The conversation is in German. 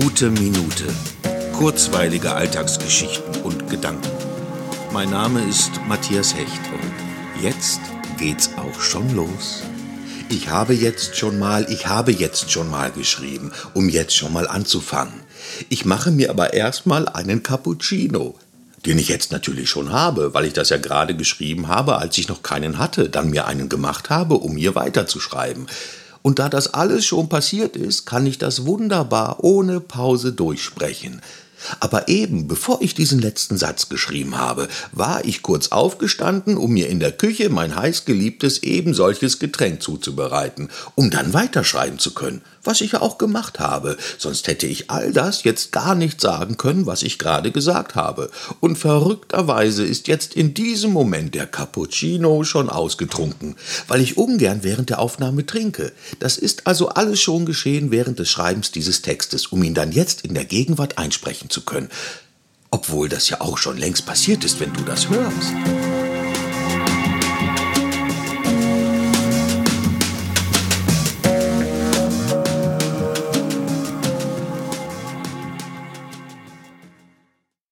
Gute Minute. Kurzweilige Alltagsgeschichten und Gedanken. Mein Name ist Matthias Hecht und jetzt geht's auch schon los. Ich habe jetzt schon mal, ich habe jetzt schon mal geschrieben, um jetzt schon mal anzufangen. Ich mache mir aber erstmal einen Cappuccino, den ich jetzt natürlich schon habe, weil ich das ja gerade geschrieben habe, als ich noch keinen hatte, dann mir einen gemacht habe, um hier weiterzuschreiben. Und da das alles schon passiert ist, kann ich das wunderbar ohne Pause durchsprechen. Aber eben, bevor ich diesen letzten Satz geschrieben habe, war ich kurz aufgestanden, um mir in der Küche mein heißgeliebtes eben solches Getränk zuzubereiten, um dann weiterschreiben zu können, was ich ja auch gemacht habe, sonst hätte ich all das jetzt gar nicht sagen können, was ich gerade gesagt habe. Und verrückterweise ist jetzt in diesem Moment der Cappuccino schon ausgetrunken, weil ich ungern während der Aufnahme trinke. Das ist also alles schon geschehen während des Schreibens dieses Textes, um ihn dann jetzt in der Gegenwart einsprechen zu können. Obwohl das ja auch schon längst passiert ist, wenn du das hörst.